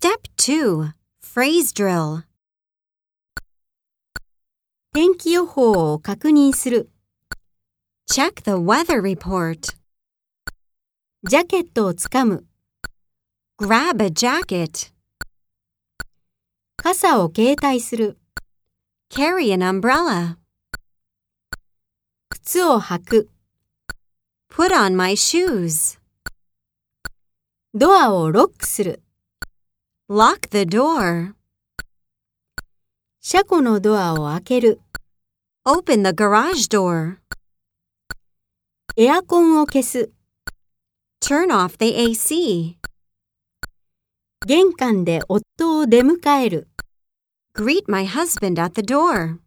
Step 2 Phrase Drill 天気予報を確認する。Check the weather report. ジャケットをつかむ。Grab a jacket. 傘を携帯する。Carry an umbrella. 靴を履く。Put on my shoes. ドアをロックする。Lock the door. 車庫のドアを開ける。Open the garage door. エアコンを消す。Turn off the AC. 玄関で夫を出迎える。Greet my husband at the door.